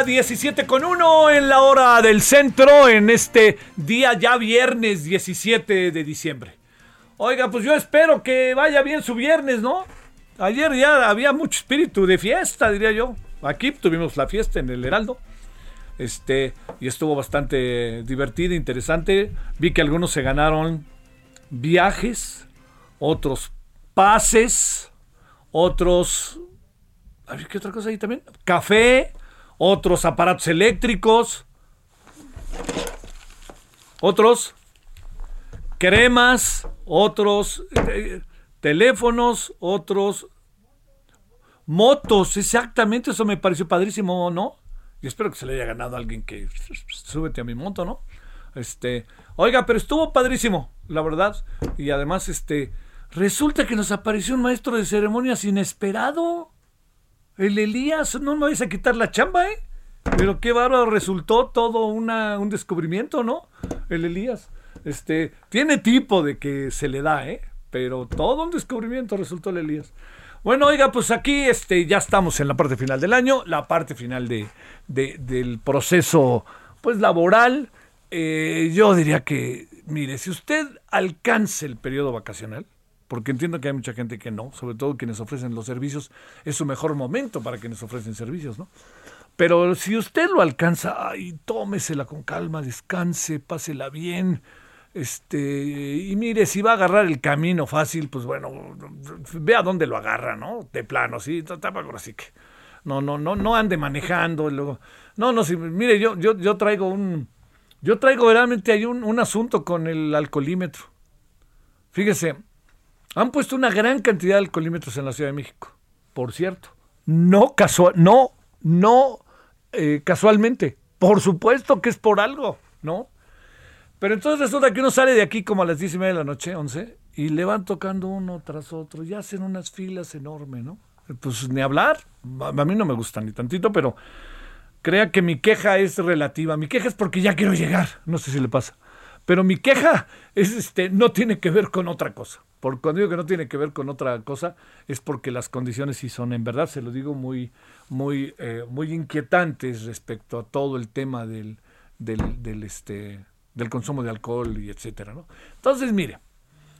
Tardes, ahora 17 con 1 en la hora del centro, en este día ya viernes 17 de diciembre. Oiga, pues yo espero que vaya bien su viernes, ¿no? Ayer ya había mucho espíritu de fiesta, diría yo. Aquí tuvimos la fiesta en el Heraldo. Este, y estuvo bastante divertido, interesante. Vi que algunos se ganaron viajes, otros pases, otros ¿qué otra cosa hay también? Café, otros aparatos eléctricos, otros cremas, otros eh, teléfonos, otros motos, exactamente, eso me pareció padrísimo, ¿no? Y espero que se le haya ganado a alguien que súbete a mi moto, ¿no? Este, oiga, pero estuvo padrísimo, la verdad. Y además, este, resulta que nos apareció un maestro de ceremonias inesperado. El Elías, no me vais a quitar la chamba, ¿eh? Pero qué bárbaro, resultó todo un descubrimiento, ¿no? El Elías. Este, tiene tipo de que se le da, ¿eh? Pero todo un descubrimiento resultó el Elías. Bueno, oiga, pues aquí este, ya estamos en la parte final del año, la parte final de, de- del proceso pues laboral. Eh, yo diría que, mire, si usted alcanza el periodo vacacional, porque entiendo que hay mucha gente que no, sobre todo quienes ofrecen los servicios, es su mejor momento para quienes ofrecen servicios, ¿no? Pero si usted lo alcanza, ay, tómesela con calma, descanse, pásela bien. Este, y mire, si va a agarrar el camino fácil, pues bueno, vea dónde lo agarra, ¿no? De plano, sí, así que. No, no, no, no ande manejando. Luego, no, no, sí, mire, yo, yo, yo traigo un. Yo traigo realmente hay un, un asunto con el alcoholímetro. Fíjese, han puesto una gran cantidad de alcoholímetros en la Ciudad de México, por cierto. No casual, no, no eh, casualmente. Por supuesto que es por algo, ¿no? Pero entonces resulta que uno sale de aquí como a las 10 y media de la noche, 11, y le van tocando uno tras otro, y hacen unas filas enormes, ¿no? Pues ni hablar, a mí no me gusta ni tantito, pero crea que mi queja es relativa. Mi queja es porque ya quiero llegar, no sé si le pasa. Pero mi queja es este, no tiene que ver con otra cosa. Por cuando digo que no tiene que ver con otra cosa, es porque las condiciones sí son, en verdad, se lo digo muy, muy, eh, muy inquietantes respecto a todo el tema del, del, este, del consumo de alcohol y etcétera, ¿no? Entonces, mire,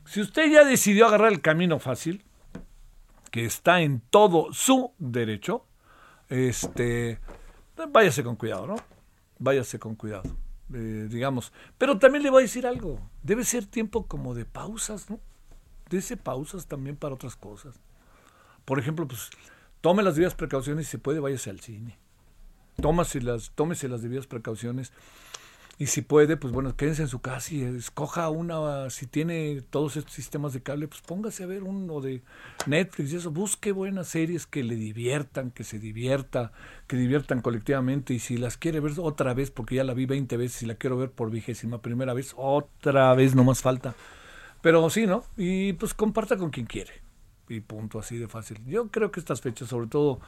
si usted ya decidió agarrar el camino fácil, que está en todo su derecho, este, váyase con cuidado, ¿no? Váyase con cuidado, eh, digamos. Pero también le voy a decir algo, debe ser tiempo como de pausas, ¿no? Dese pausas también para otras cosas. Por ejemplo, pues tome las debidas precauciones si puede, váyase al cine. Tómase las, tómese las debidas precauciones. Y si puede, pues bueno, quédense en su casa y escoja una, si tiene todos estos sistemas de cable, pues póngase a ver uno de Netflix y eso, busque buenas series que le diviertan, que se divierta, que diviertan colectivamente y si las quiere ver otra vez, porque ya la vi 20 veces y la quiero ver por vigésima primera vez, otra vez, no más falta. Pero sí, ¿no? Y pues comparta con quien quiere. Y punto, así de fácil. Yo creo que estas fechas, sobre todo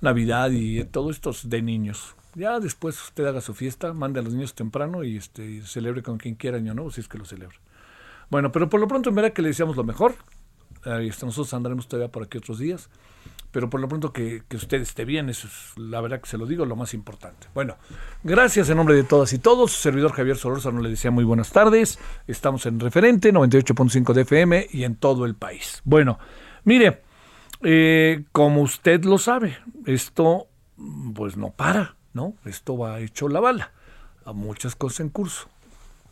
Navidad y todo esto es de niños. Ya después usted haga su fiesta, mande a los niños temprano y este celebre con quien quiera año nuevo, si es que lo celebra. Bueno, pero por lo pronto verdad que le deseamos lo mejor. Está, nosotros andaremos todavía por aquí otros días. Pero por lo pronto que, que, usted esté bien, eso es la verdad que se lo digo, lo más importante. Bueno, gracias en nombre de todas y todos. Su servidor Javier Solórzano le decía muy buenas tardes. Estamos en referente 98.5 de FM y en todo el país. Bueno, mire, eh, como usted lo sabe, esto pues no para, ¿no? Esto va hecho la bala a muchas cosas en curso.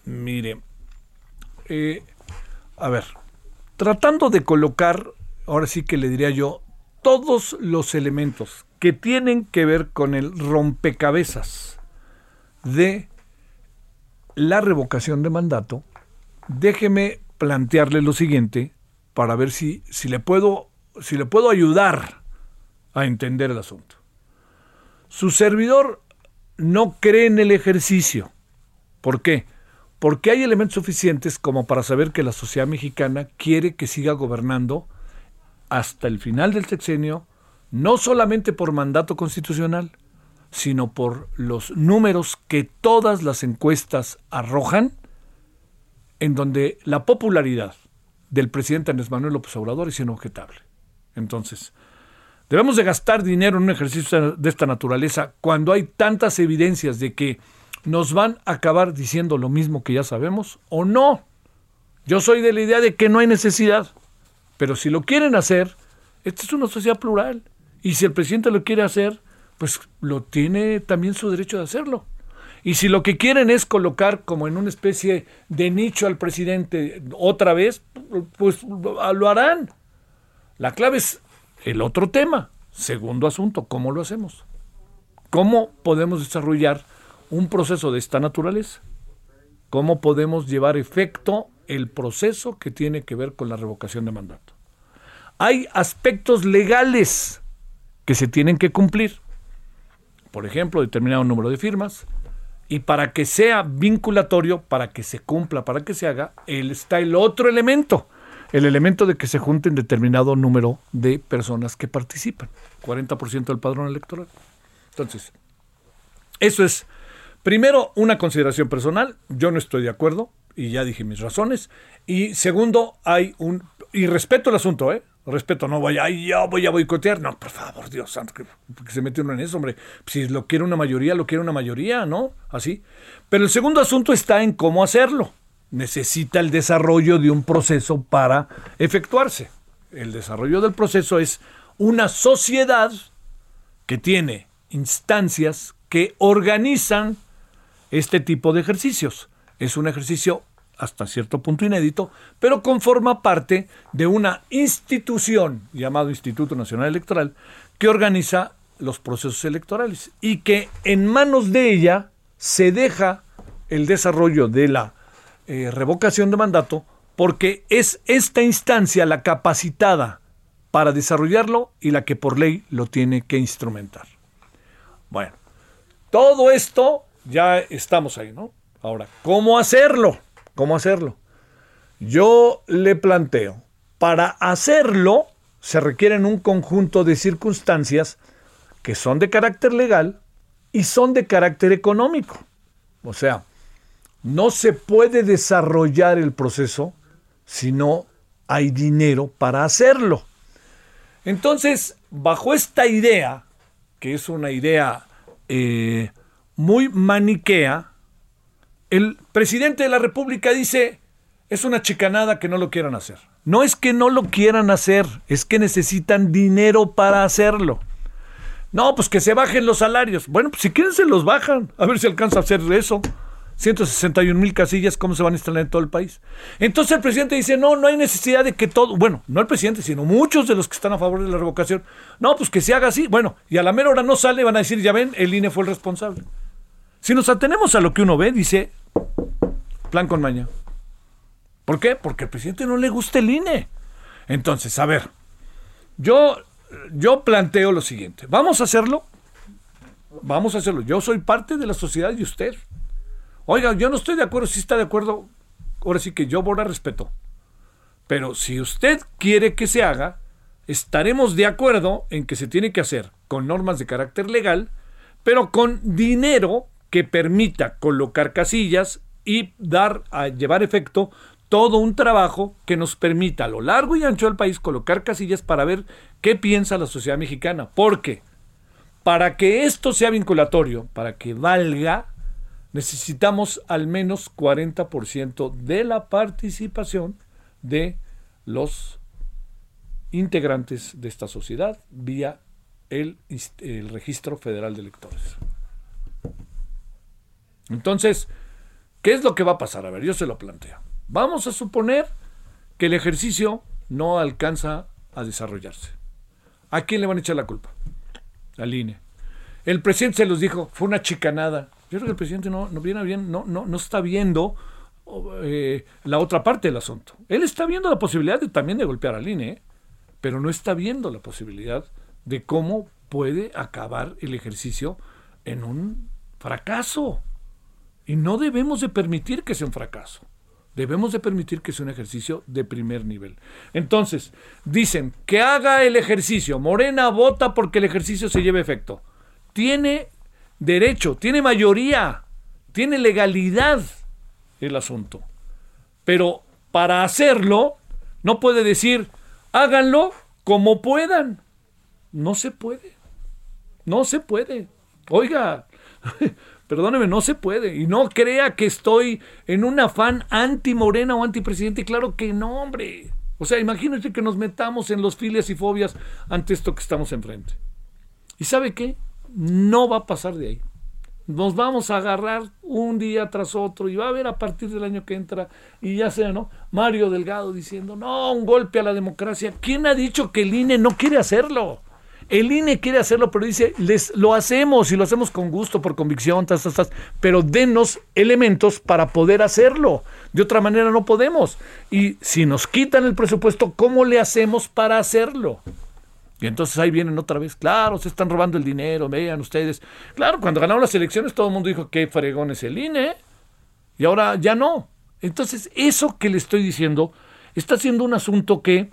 Mire, eh, a ver, tratando de colocar, ahora sí que le diría yo, todos los elementos que tienen que ver con el rompecabezas de la revocación de mandato, déjeme plantearle lo siguiente para ver si, si, le, puedo, si le puedo ayudar a entender el asunto. Su servidor no cree en el ejercicio. ¿Por qué? porque hay elementos suficientes como para saber que la sociedad mexicana quiere que siga gobernando hasta el final del sexenio, no solamente por mandato constitucional, sino por los números que todas las encuestas arrojan, en donde la popularidad del presidente Andrés Manuel López Obrador es inobjetable. Entonces, debemos de gastar dinero en un ejercicio de esta naturaleza cuando hay tantas evidencias de que nos van a acabar diciendo lo mismo que ya sabemos o no. Yo soy de la idea de que no hay necesidad, pero si lo quieren hacer, esta es una sociedad plural y si el presidente lo quiere hacer, pues lo tiene también su derecho de hacerlo. Y si lo que quieren es colocar como en una especie de nicho al presidente otra vez, pues lo harán. La clave es el otro tema. Segundo asunto, ¿cómo lo hacemos? ¿Cómo podemos desarrollar un proceso de esta naturaleza? ¿Cómo podemos llevar efecto el proceso que tiene que ver con la revocación de mandato? Hay aspectos legales que se tienen que cumplir. Por ejemplo, determinado número de firmas. Y para que sea vinculatorio, para que se cumpla, para que se haga, está el otro elemento. El elemento de que se junten determinado número de personas que participan. 40% del padrón electoral. Entonces, eso es Primero, una consideración personal, yo no estoy de acuerdo y ya dije mis razones. Y segundo, hay un... Y respeto el asunto, ¿eh? Respeto, no vaya, ay, voy a boicotear. No, por favor, Dios santo, que, se mete uno en eso, hombre. Si lo quiere una mayoría, lo quiere una mayoría, ¿no? Así. Pero el segundo asunto está en cómo hacerlo. Necesita el desarrollo de un proceso para efectuarse. El desarrollo del proceso es una sociedad que tiene instancias que organizan este tipo de ejercicios. Es un ejercicio hasta cierto punto inédito, pero conforma parte de una institución llamado Instituto Nacional Electoral que organiza los procesos electorales y que en manos de ella se deja el desarrollo de la eh, revocación de mandato porque es esta instancia la capacitada para desarrollarlo y la que por ley lo tiene que instrumentar. Bueno, todo esto ya estamos ahí, ¿no? Ahora, ¿cómo hacerlo? ¿Cómo hacerlo? Yo le planteo, para hacerlo se requieren un conjunto de circunstancias que son de carácter legal y son de carácter económico. O sea, no se puede desarrollar el proceso si no hay dinero para hacerlo. Entonces, bajo esta idea, que es una idea eh, muy maniquea, el presidente de la República dice, es una chicanada que no lo quieran hacer. No es que no lo quieran hacer, es que necesitan dinero para hacerlo. No, pues que se bajen los salarios. Bueno, pues si quieren se los bajan. A ver si alcanza a hacer eso. 161 mil casillas, ¿cómo se van a instalar en todo el país? Entonces el presidente dice, no, no hay necesidad de que todo, bueno, no el presidente, sino muchos de los que están a favor de la revocación, no, pues que se haga así. Bueno, y a la mera hora no sale, van a decir, ya ven, el INE fue el responsable. Si nos atenemos a lo que uno ve, dice plan con maña. ¿Por qué? Porque al presidente no le gusta el INE. Entonces, a ver, yo, yo planteo lo siguiente. ¿Vamos a hacerlo? Vamos a hacerlo. Yo soy parte de la sociedad y usted. Oiga, yo no estoy de acuerdo. Si está de acuerdo, ahora sí que yo a respeto. Pero si usted quiere que se haga, estaremos de acuerdo en que se tiene que hacer con normas de carácter legal, pero con dinero que permita colocar casillas y dar a llevar efecto todo un trabajo que nos permita a lo largo y ancho del país colocar casillas para ver qué piensa la sociedad mexicana. Porque para que esto sea vinculatorio, para que valga, necesitamos al menos 40% de la participación de los integrantes de esta sociedad vía el, el registro federal de electores. Entonces, ¿qué es lo que va a pasar? A ver, yo se lo planteo. Vamos a suponer que el ejercicio no alcanza a desarrollarse. ¿A quién le van a echar la culpa? Al INE. El presidente se los dijo, fue una chicanada. Yo creo que el presidente no, no viene bien, no, no, no está viendo eh, la otra parte del asunto. Él está viendo la posibilidad también de golpear al INE, pero no está viendo la posibilidad de cómo puede acabar el ejercicio en un fracaso. Y no debemos de permitir que sea un fracaso. Debemos de permitir que sea un ejercicio de primer nivel. Entonces, dicen que haga el ejercicio. Morena vota porque el ejercicio se lleve efecto. Tiene derecho, tiene mayoría, tiene legalidad el asunto. Pero para hacerlo, no puede decir, háganlo como puedan. No se puede. No se puede. Oiga, Perdóneme, no se puede. Y no crea que estoy en un afán anti-morena o anti-presidente. Claro que no, hombre. O sea, imagínate que nos metamos en los filias y fobias ante esto que estamos enfrente. ¿Y sabe qué? No va a pasar de ahí. Nos vamos a agarrar un día tras otro y va a haber a partir del año que entra, y ya sea, ¿no? Mario Delgado diciendo, no, un golpe a la democracia. ¿Quién ha dicho que el INE no quiere hacerlo? El INE quiere hacerlo, pero dice, les, lo hacemos y lo hacemos con gusto, por convicción, tas, tas, pero denos elementos para poder hacerlo. De otra manera no podemos. Y si nos quitan el presupuesto, ¿cómo le hacemos para hacerlo? Y entonces ahí vienen otra vez, claro, se están robando el dinero, vean ustedes. Claro, cuando ganaron las elecciones todo el mundo dijo, qué fregón es el INE. Y ahora ya no. Entonces, eso que le estoy diciendo está siendo un asunto que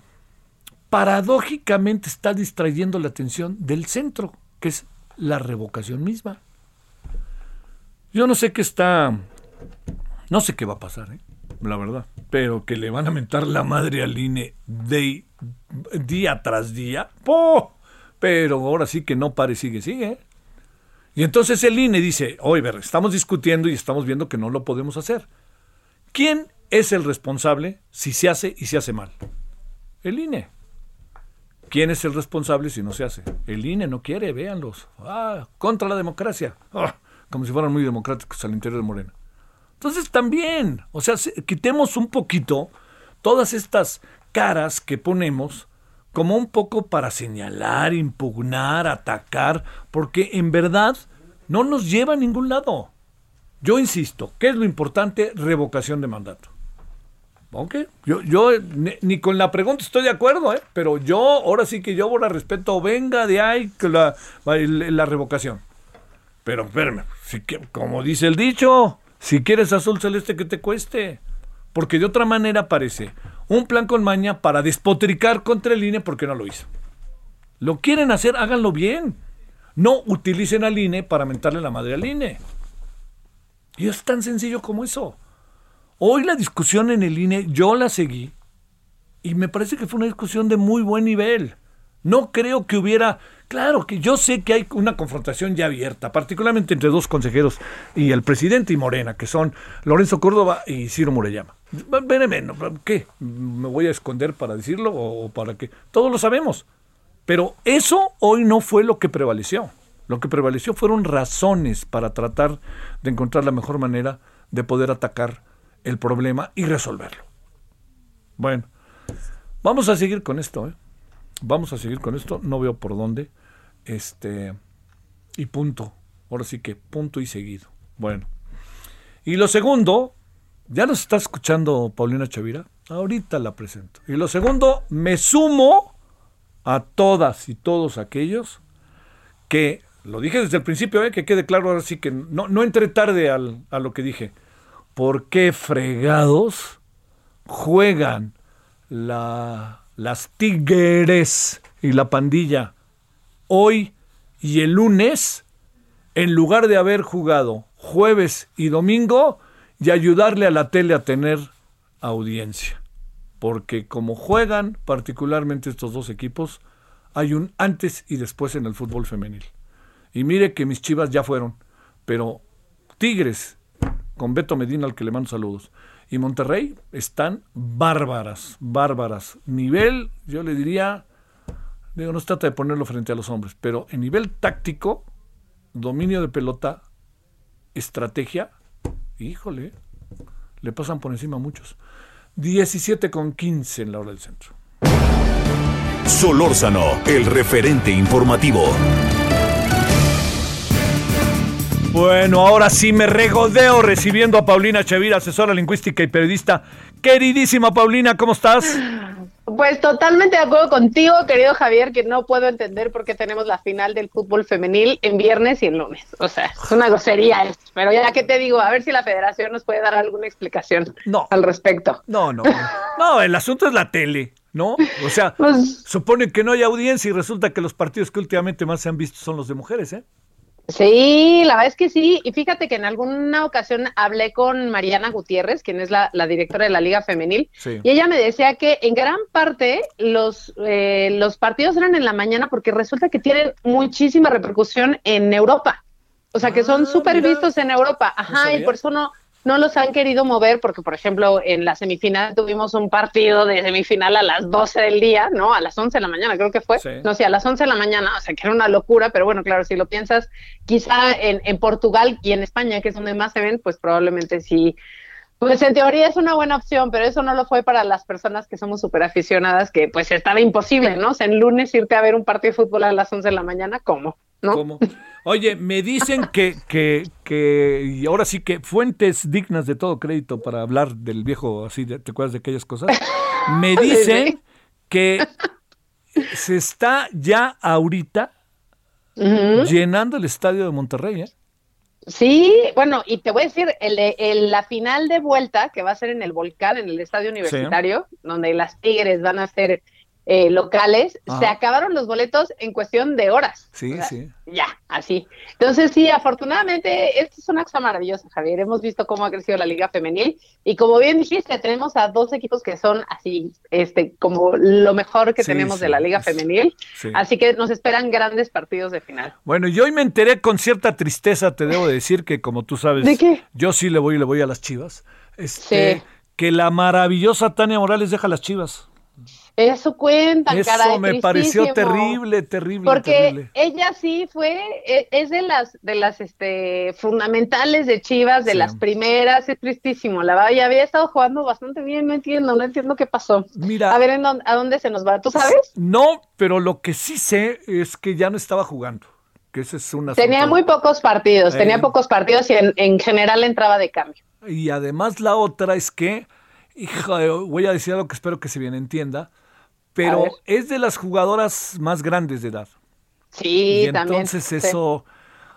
paradójicamente está distrayendo la atención del centro, que es la revocación misma. Yo no sé qué está, no sé qué va a pasar, ¿eh? la verdad, pero que le van a mentar la madre al INE de, día tras día, ¡po! pero ahora sí que no pare, sigue, sigue. Y entonces el INE dice, oye, estamos discutiendo y estamos viendo que no lo podemos hacer. ¿Quién es el responsable si se hace y se hace mal? El INE. ¿Quién es el responsable si no se hace? El INE no quiere, véanlos. Ah, contra la democracia. Ah, como si fueran muy democráticos al interior de Morena. Entonces también, o sea, quitemos un poquito todas estas caras que ponemos como un poco para señalar, impugnar, atacar, porque en verdad no nos lleva a ningún lado. Yo insisto, ¿qué es lo importante? Revocación de mandato. Ok, yo, yo ni, con la pregunta estoy de acuerdo, ¿eh? pero yo, ahora sí que yo por respeto, venga de ahí la, la, revocación. Pero espérame, si, como dice el dicho, si quieres azul celeste que te cueste. Porque de otra manera parece un plan con maña para despotricar contra el INE porque no lo hizo. Lo quieren hacer, háganlo bien. No utilicen al INE para mentarle la madre al INE. Y es tan sencillo como eso. Hoy la discusión en el INE, yo la seguí y me parece que fue una discusión de muy buen nivel. No creo que hubiera, claro que yo sé que hay una confrontación ya abierta, particularmente entre dos consejeros y el presidente y Morena, que son Lorenzo Córdoba y Ciro Murellama. ¿Qué? ¿Me voy a esconder para decirlo o para qué? Todos lo sabemos. Pero eso hoy no fue lo que prevaleció. Lo que prevaleció fueron razones para tratar de encontrar la mejor manera de poder atacar el problema y resolverlo. Bueno, vamos a seguir con esto, ¿eh? Vamos a seguir con esto, no veo por dónde. Este, y punto. Ahora sí que punto y seguido. Bueno. Y lo segundo, ¿ya nos está escuchando Paulina Chavira? Ahorita la presento. Y lo segundo, me sumo a todas y todos aquellos que, lo dije desde el principio, ¿eh? que quede claro ahora sí que no, no entré tarde al, a lo que dije por qué fregados juegan la, las tigres y la pandilla hoy Y el lunes, en lugar de haber jugado jueves y domingo, y ayudarle a la tele a tener audiencia. Porque como juegan particularmente estos dos equipos, hay un antes y después en el fútbol femenil. Y mire que mis chivas ya fueron, pero Tigres, con Beto Medina al que le mando saludos, y Monterrey están bárbaras, bárbaras. Nivel, yo le diría, digo, no se trata de ponerlo frente a los hombres, pero en nivel táctico, dominio de pelota, estrategia, híjole, le pasan por encima a muchos. 17 con 15 en la hora del centro. Solórzano, el referente informativo. Bueno, ahora sí me regodeo recibiendo a Paulina Chavira, asesora lingüística y periodista. Queridísima Paulina, ¿cómo estás? Pues totalmente de acuerdo contigo, querido Javier, que no puedo entender por qué tenemos la final del fútbol femenil en viernes y en lunes. O sea, es una grosería esto. Pero ya que te digo, a ver si la federación nos puede dar alguna explicación No. al respecto. No, no. No, el asunto es la tele, ¿no? O sea, Pues- supone que no hay audiencia y resulta que los partidos que últimamente más se han visto son los de mujeres, ¿eh? Sí, la verdad es que sí. Y fíjate que en alguna ocasión hablé con Mariana Gutiérrez, quien es la, la directora de la Liga Femenil, Sí. y ella me decía que en gran parte los, eh, los partidos eran en la mañana porque resulta que tienen muchísima repercusión en Europa. O sea, que son Ah, súper vistos en Europa. Ajá, y por eso no, no los han querido mover, porque, por ejemplo, en la semifinal tuvimos un partido de semifinal a las 12 del día, ¿no? A las 11 de la mañana, creo que fue. Sí. No sé, a las 11 de la mañana, o sea, que era una locura, pero bueno, claro, si lo piensas, quizá en, en Portugal y en España, que es donde más se ven, pues probablemente sí. Pues en teoría es una buena opción, pero eso no lo fue para las personas que somos súper aficionadas, que pues estaba imposible, ¿no? O sea, en lunes irte a ver un partido de fútbol a las 11 de la mañana, ¿cómo? ¿No? ¿Cómo? Oye, me dicen que, que, que, y ahora sí que fuentes dignas de todo crédito para hablar del viejo, así, de- ¿te acuerdas de aquellas cosas? Me dicen que se está ya ahorita llenando el estadio de Monterrey, ¿eh? Sí, bueno, y te voy a decir, el, la final de vuelta, que va a ser en el Volcán, en el estadio universitario, donde las Tigres van a ser eh, locales, Ajá. se acabaron los boletos en cuestión de horas. Sí, O sea, sí. Ya, así. Entonces, sí, afortunadamente, esto es una cosa maravillosa, Javier. Hemos visto cómo ha crecido la Liga Femenil y como bien dijiste, tenemos a dos equipos que son así, este, como lo mejor que Sí, tenemos sí, de la Liga Femenil. sí. Así que nos esperan grandes partidos de final. Bueno, yo hoy me enteré con cierta tristeza, te debo decir que como tú sabes, ¿De qué? yo sí le voy y le voy a las chivas. Este, Sí. que la maravillosa Tania Morales deja las chivas. Eso cuentan, Eso caray, me pareció terrible, terrible, Porque terrible. ella sí fue, e- es de las, de las este, fundamentales de Chivas, de Sí. las primeras, es tristísimo. La verdad, ya había estado jugando bastante bien, no entiendo, no entiendo qué pasó. Mira, A ver, ¿en dónde, ¿a dónde se nos va? ¿Tú sabes? no, pero lo que sí sé es que ya no estaba jugando. Que ese es una Tenía muy pocos partidos, Eh. tenía pocos partidos y en, en general entraba de cambio. Y además la otra es que, hija, voy a decir algo que espero que se bien entienda, pero es de las jugadoras más grandes de edad. Sí, y también. entonces sí. eso,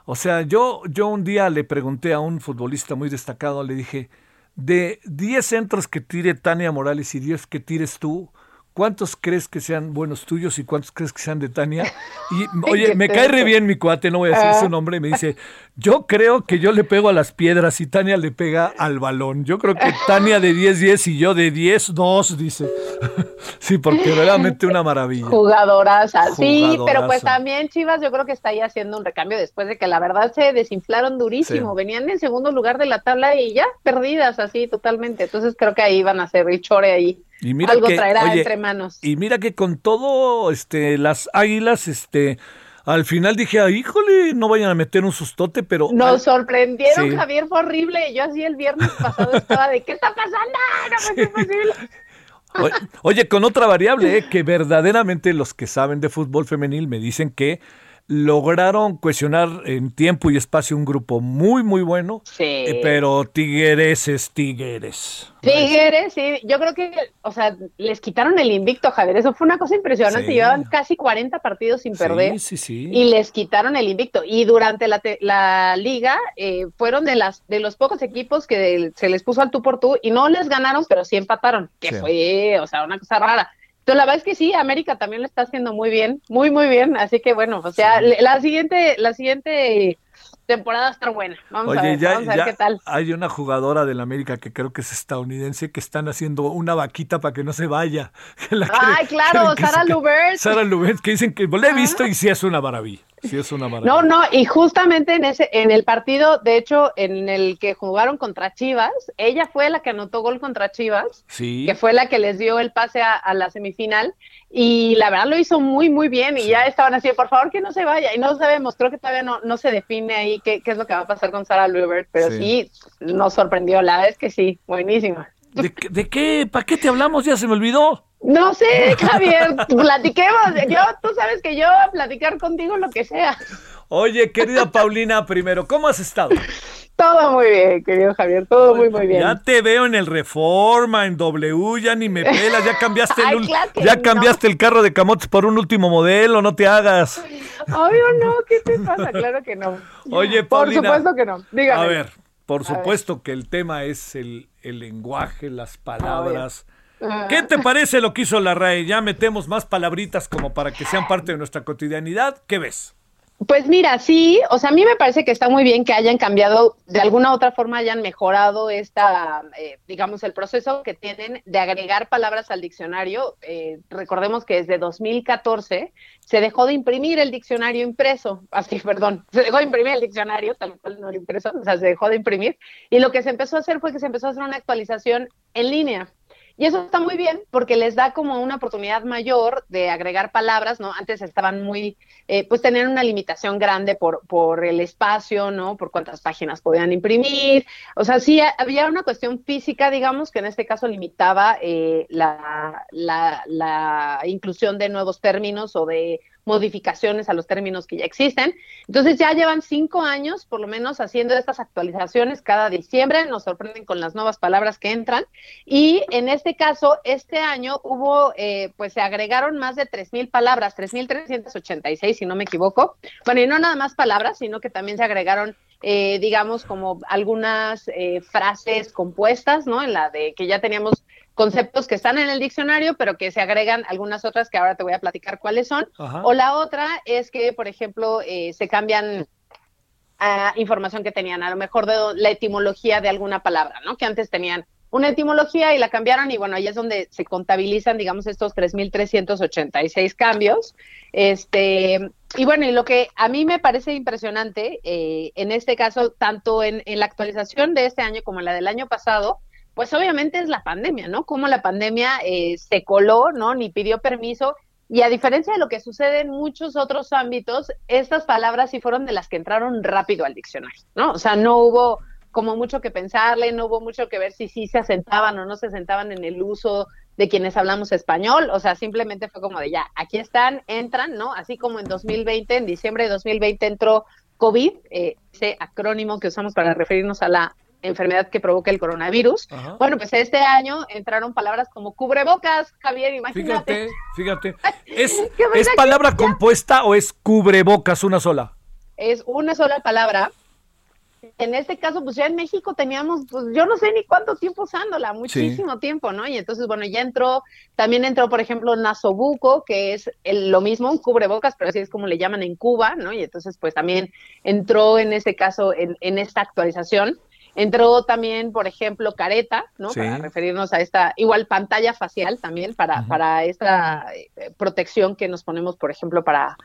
o sea, yo, yo un día le pregunté a un futbolista muy destacado, le dije, de 10 centros que tire Tania Morales y 10 que tires tú, ¿cuántos crees que sean buenos tuyos y cuántos crees que sean de Tania? Y oye, me cae re bien mi cuate, no voy a decir Ah. su nombre, y me dice, yo creo que yo le pego a las piedras y Tania le pega al balón. Yo creo que Tania de 10-10 y yo de 10-2, dice. sí, porque realmente una maravilla. Jugadoraza, sí, pero pues también Chivas yo creo que está ahí haciendo un recambio después de que la verdad se desinflaron durísimo, Sí. venían en segundo lugar de la tabla y ya perdidas así totalmente, entonces creo que ahí van a hacer el chore ahí, Y mira algo que, traerá oye, entre manos. Y mira que con todo, este, las águilas, este, al final dije, "Ay, híjole, no vayan a meter un sustote, pero al- Nos sorprendieron, Sí. Javier, fue horrible. Yo así el viernes pasado estaba de, ¿qué está pasando? No posible. o- oye, con otra variable, eh, que verdaderamente los que saben de fútbol femenil me dicen que lograron cuestionar en tiempo y espacio un grupo muy, muy bueno, Sí. eh, pero Tigres es Tigres. Tigres, sí, yo creo que, o sea, les quitaron el invicto, Javier. Eso fue una cosa impresionante. Sí. Llevaban casi 40 partidos sin perder. Sí, sí, sí. y les quitaron el invicto. Y durante la, te- la liga eh, fueron de las de los pocos equipos que se les puso al tú por tú y no les ganaron, pero sí empataron, que Sí. fue, o sea, una cosa rara. Entonces, la verdad es que sí, América también lo está haciendo muy bien, muy, muy bien. Así que bueno, o sea, la siguiente, la siguiente temporada está buena. Vamos a ver, vamos a ver qué tal. Hay una jugadora del América que creo que es estadounidense que están haciendo una vaquita para que no se vaya. Ay, claro, Sara Lubert. Sara Lubert, que dicen que lo he visto y sí es una maravilla. Sí es una maravilla. No, no, y justamente en ese, en el partido, de hecho, en el que jugaron contra Chivas, ella fue la que anotó gol contra Chivas, sí. que fue la que les dio el pase a la semifinal y la verdad lo hizo muy, muy bien y ya estaban así, por favor que no se vaya. Y no sabemos, creo que todavía no, no se define ahí qué, qué es lo que va a pasar con Sarah Lubert, pero sí. nos sorprendió, la verdad es que sí, buenísima. ¿De, de qué? ¿Para qué te hablamos? Ya se me olvidó. No sé, Javier, platiquemos. Yo, tú sabes que yo a platicar contigo lo que sea. Oye, querida Paulina, primero, ¿cómo has estado? Todo muy bien, querido Javier, todo muy, muy bien. Ya te veo en el Reforma, en W, ya ni me pelas, ya cambiaste el, ya cambiaste el carro de camotes por un último modelo, no te hagas. Obvio no, ¿qué te pasa? Claro que no. Oye, Paulina. Por supuesto que no, dígame. A ver, por supuesto que el tema es el, el lenguaje, las palabras. ¿Qué te parece lo que hizo la RAE? Ya metemos más palabritas como para que sean parte de nuestra cotidianidad. ¿Qué ves? Pues mira, sí, o sea, a mí me parece que está muy bien que hayan cambiado, de alguna u otra forma hayan mejorado esta, eh, digamos, el proceso que tienen de agregar palabras al diccionario. Eh, recordemos que desde 2014 se dejó de imprimir el diccionario impreso, así, perdón, se dejó de imprimir el diccionario, tal cual no el impreso, o sea, se dejó de imprimir, y lo que se empezó a hacer fue que se empezó a hacer una actualización en línea. Y eso está muy bien porque les da como una oportunidad mayor de agregar palabras, ¿no? Antes estaban muy, eh, pues tenían una limitación grande por, por el espacio, ¿no? Por cuántas páginas podían imprimir. O sea, sí había una cuestión física, digamos, que en este caso limitaba eh, la, la, la inclusión de nuevos términos o de modificaciones a los términos que ya existen. Entonces ya llevan cinco años, por lo menos, haciendo estas actualizaciones cada diciembre, nos sorprenden con las nuevas palabras que entran. Y en este caso, este año hubo, eh, pues se agregaron más de 3.000 palabras, 3.386 si no me equivoco. Bueno, y no nada más palabras, sino que también se agregaron eh, digamos, como algunas eh, frases compuestas, ¿no? En la de que ya teníamos conceptos que están en el diccionario, pero que se agregan algunas otras que ahora te voy a platicar cuáles son. O la otra es que, por ejemplo, eh, se cambian a información que tenían, a lo mejor de la etimología de alguna palabra, ¿no? Que antes tenían una etimología y la cambiaron y bueno, ahí es donde se contabilizan, digamos, estos 3.386 cambios. Este, y bueno, y lo que a mí me parece impresionante, eh, en este caso, tanto en, la actualización de este año como en la del año pasado, pues obviamente es la pandemia, ¿no? Como la pandemia eh, se coló, ¿no? Ni pidió permiso. Y a diferencia de lo que sucede en muchos otros ámbitos, estas palabras sí fueron de las que entraron rápido al diccionario, ¿no? O sea, no hubo como mucho que pensarle, no hubo mucho que ver si sí se asentaban o no se asentaban en el uso de quienes hablamos español, o sea, simplemente fue como de ya, aquí están, entran, ¿no? Así como en 2020, en diciembre de 2020 entró COVID, eh, ese acrónimo que usamos para referirnos a la enfermedad que provoca el coronavirus. Bueno, pues este año entraron palabras como cubrebocas, Javier, imagínate. Fíjate, fíjate. ¿Es, ¿es palabra compuesta o es cubrebocas una sola? Es una sola palabra. En este caso, pues ya en México teníamos, pues yo no sé ni cuánto tiempo usándola, muchísimo tiempo, ¿no? Y entonces, bueno, ya entró, también entró, por ejemplo, nasobuco, que es lo mismo, un cubrebocas, pero así es como le llaman en Cuba, ¿no? Y entonces, pues también entró en este caso en, en esta actualización. Entró también, por ejemplo, careta, ¿no? Para referirnos a esta, igual pantalla facial también, para, para esta eh, protección que nos ponemos, por ejemplo, para,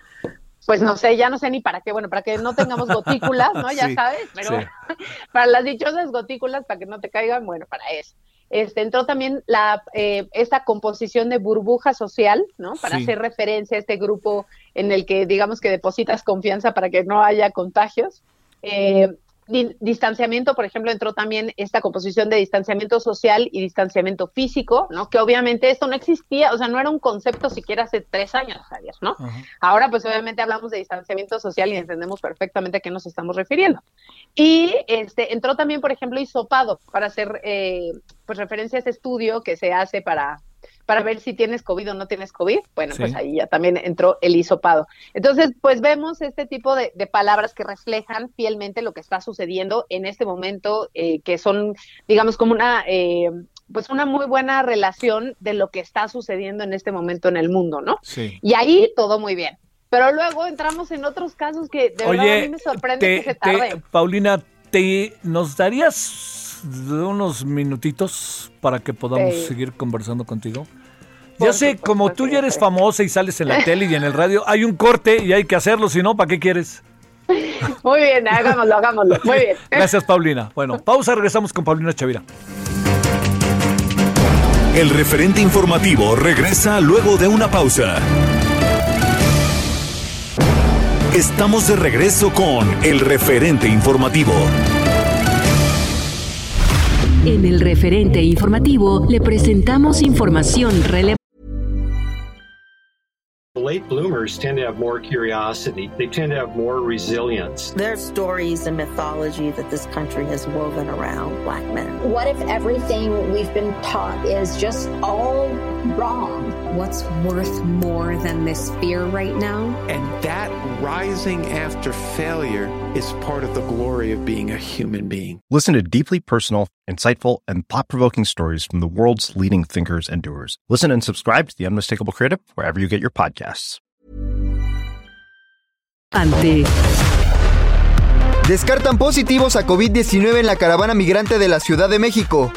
pues no sé, ya no sé ni para qué, bueno, para que no tengamos gotículas, ¿no? Ya sabes, pero para las dichosas gotículas, para que no te caigan, bueno, para eso. Este, entró también la, eh, esta composición de burbuja social, ¿no? Para hacer referencia a este grupo en el que digamos que depositas confianza para que no haya contagios. Eh, distanciamiento, por ejemplo, entró también esta composición de distanciamiento social y distanciamiento físico, ¿no? Que obviamente esto no existía, o sea, no era un concepto siquiera hace tres años, Javier, ¿no? Ahora, pues obviamente hablamos de distanciamiento social y entendemos perfectamente a qué nos estamos refiriendo. Y este entró también, por ejemplo, hisopado para hacer eh, pues referencia a ese estudio que se hace para para ver si tienes COVID o no tienes COVID, bueno, pues ahí ya también entró el hisopado. Entonces, pues vemos este tipo de, palabras que reflejan fielmente lo que está sucediendo en este momento, eh, que son, digamos, como una... Eh, pues una muy buena relación de lo que está sucediendo en este momento en el mundo, ¿no? Sí. Y ahí todo muy bien. Pero luego entramos en otros casos que de verdad a mí me sorprende te- que se te- tarden. Paulina, ¿te nos darías unos minutitos para que podamos Sí. seguir conversando contigo? Por ya sé, como tú ya eres siempre. famosa y sales en la tele y en el radio, hay un corte y hay que hacerlo, si no, ¿para qué quieres? Muy bien, hagámoslo, hagámoslo. Muy bien. Gracias, Paulina. Bueno, pausa, regresamos con Paulina Chavira. El referente informativo regresa luego de una pausa. Estamos de regreso con el referente informativo. En el referente informativo le presentamos información relevante. Late bloomers tend to have more curiosity. They tend to have more resilience. There's stories and mythology that this country has woven around black men. What if everything we've been taught is just all wrong? What's worth more than this fear right now? And that rising after failure is part of the glory of being a human being. Listen to deeply personal, insightful, and thought provoking stories from the world's leading thinkers and doers. Listen and subscribe to The Unmistakable Creative wherever you get your podcasts. Ante Descartan positivos a COVID-19 en la caravana migrante de la Ciudad de México.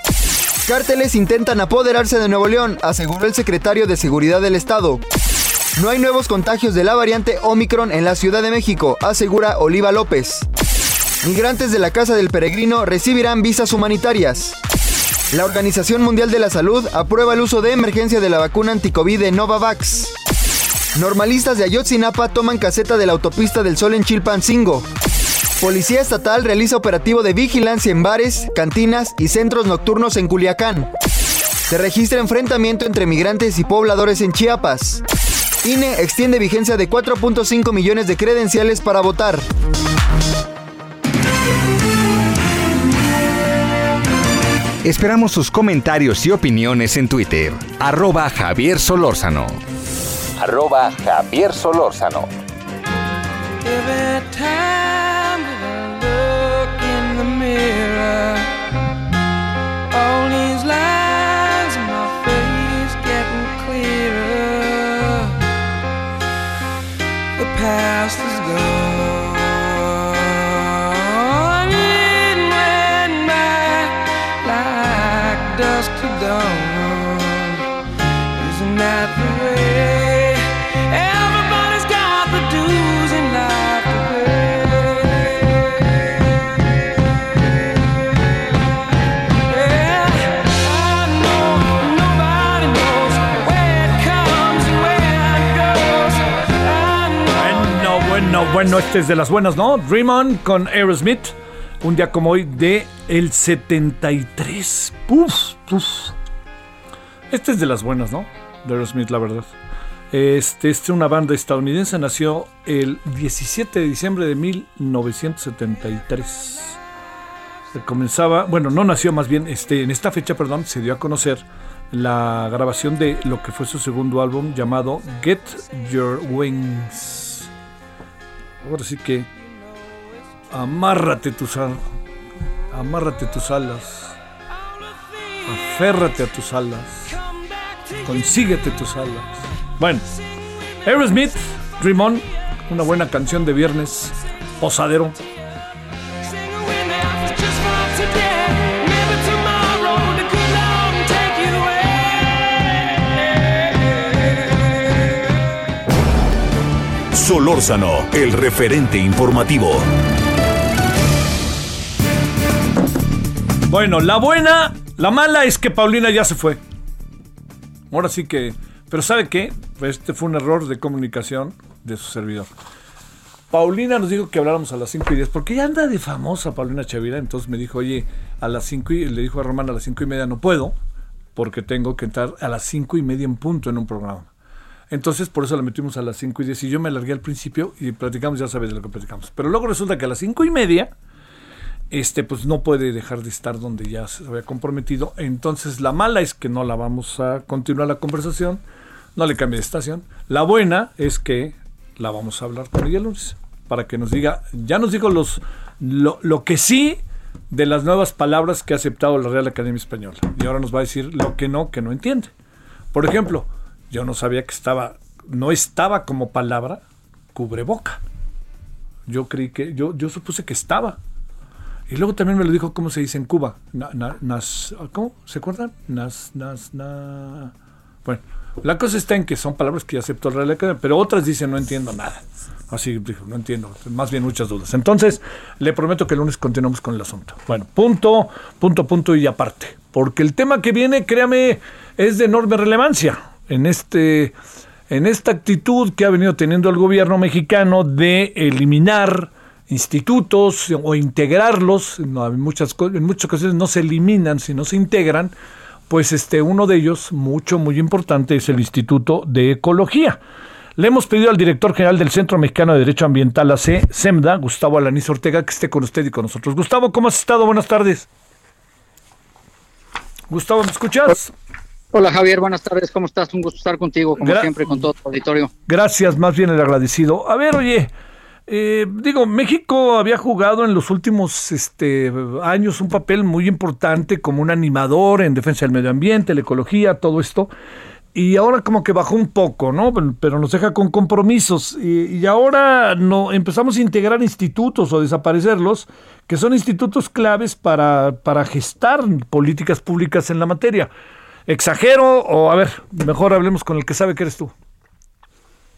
Cárteles intentan apoderarse de Nuevo León, aseguró el secretario de Seguridad del Estado. No hay nuevos contagios de la variante Omicron en la Ciudad de México, asegura Oliva López. Migrantes de la Casa del Peregrino recibirán visas humanitarias. La Organización Mundial de la Salud aprueba el uso de emergencia de la vacuna anticovid de Novavax. Normalistas de Ayotzinapa toman caseta de la autopista del Sol en Chilpancingo. Policía Estatal realiza operativo de vigilancia en bares, cantinas y centros nocturnos en Culiacán. Se registra enfrentamiento entre migrantes y pobladores en Chiapas. INE extiende vigencia de 4.5 millones de credenciales para votar. Esperamos sus comentarios y opiniones en Twitter. Arroba Javier Solórzano. Arroba Javier Solórzano. Past Bueno, este es de las buenas, ¿no? Dream On con Aerosmith. Un día como hoy de el 73. Puf, puf. Este es de las buenas, ¿no? De Aerosmith, la verdad. Este es una banda estadounidense, nació el 17 de diciembre de 1973. Se comenzaba, bueno, no nació más bien, este, en esta fecha, perdón, se dio a conocer la grabación de lo que fue su segundo álbum llamado Get Your Wings. Ahora sí que amárrate tus amárrate tus alas. Aférrate a tus alas. Consíguete tus alas. Bueno, Aerosmith, Dream On, una buena canción de viernes posadero. Solórzano, el referente informativo. Bueno, la buena, la mala es que Paulina ya se fue. Ahora sí que, pero ¿sabe qué? Pues Este fue un error de comunicación de su servidor. Paulina nos dijo que habláramos a las 5 y 10, porque ya anda de famosa Paulina Chavira, entonces me dijo, oye, a las 5 y le dijo a Román a las 5 y media no puedo, porque tengo que entrar a las 5 y media en punto en un programa. Entonces por eso la metimos a las 5 y 10 y yo me alargué al principio y platicamos, ya sabes de lo que platicamos. Pero luego resulta que a las 5 y media, este pues no puede dejar de estar donde ya se había comprometido. Entonces la mala es que no la vamos a continuar la conversación, no le cambie de estación. La buena es que la vamos a hablar con ella para que nos diga, ya nos dijo los lo, lo que sí de las nuevas palabras que ha aceptado la Real Academia Española. Y ahora nos va a decir lo que no, que no entiende. Por ejemplo, yo no sabía que estaba, no estaba como palabra cubreboca. Yo creí que, yo, yo supuse que estaba. Y luego también me lo dijo cómo se dice en Cuba. Na- na- nas, ¿Cómo? ¿Se acuerdan? Nas, nas, na. Bueno, la cosa está en que son palabras que ya aceptó la Real pero otras dicen no entiendo nada. Así dijo, no entiendo, más bien muchas dudas. Entonces, le prometo que el lunes continuamos con el asunto. Bueno, punto, punto, punto y aparte. Porque el tema que viene, créame, es de enorme relevancia en este en esta actitud que ha venido teniendo el gobierno mexicano de eliminar institutos o integrarlos, no, en, muchas, en muchas ocasiones no se eliminan, sino se integran, pues este, uno de ellos, mucho, muy importante, es el Instituto de Ecología. Le hemos pedido al director general del Centro Mexicano de Derecho Ambiental, AC, SEMDA, Gustavo Alaniz Ortega, que esté con usted y con nosotros. Gustavo, ¿cómo has estado? Buenas tardes. Gustavo, ¿me escuchas? Hola Javier, buenas tardes, ¿cómo estás? Un gusto estar contigo, como Gra- siempre, con todo tu auditorio. Gracias, más bien el agradecido. A ver, oye, eh, digo, México había jugado en los últimos este, años un papel muy importante como un animador en defensa del medio ambiente, la ecología, todo esto. Y ahora como que bajó un poco, ¿no? Pero- Pero nos deja con compromisos. Y, y ahora no empezamos a integrar institutos o desaparecerlos, que son institutos claves para, para gestar políticas públicas en la materia. ¿Exagero o, a ver, mejor hablemos con el que sabe que eres tú?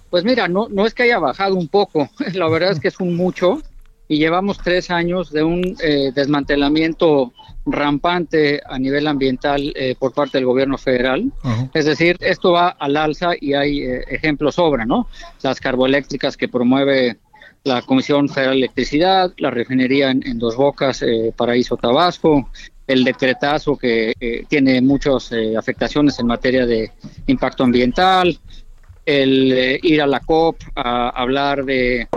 Pues mira, no, no es que haya bajado un poco, la verdad es que es un mucho y llevamos tres años de un eh, desmantelamiento rampante a nivel ambiental eh, por parte del gobierno federal. Es decir, esto va al alza y hay eh, ejemplos sobra, ¿no? Las carboeléctricas que promueve la Comisión Federal de Electricidad, la refinería en, en Dos Bocas, eh, Paraíso Tabasco, el decretazo que eh, tiene muchas eh, afectaciones en materia de impacto ambiental, el eh, ir a la COP a hablar de